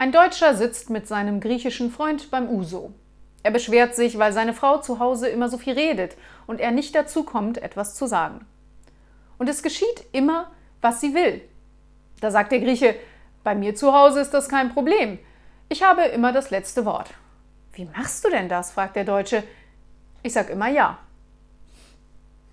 Ein Deutscher sitzt mit seinem griechischen Freund beim Uso. Er beschwert sich, weil seine Frau zu Hause immer so viel redet und er nicht dazu kommt, etwas zu sagen. Und es geschieht immer, was sie will. Da sagt der Grieche, bei mir zu Hause ist das kein Problem. Ich habe immer das letzte Wort. Wie machst du denn das? fragt der Deutsche. Ich sag immer ja.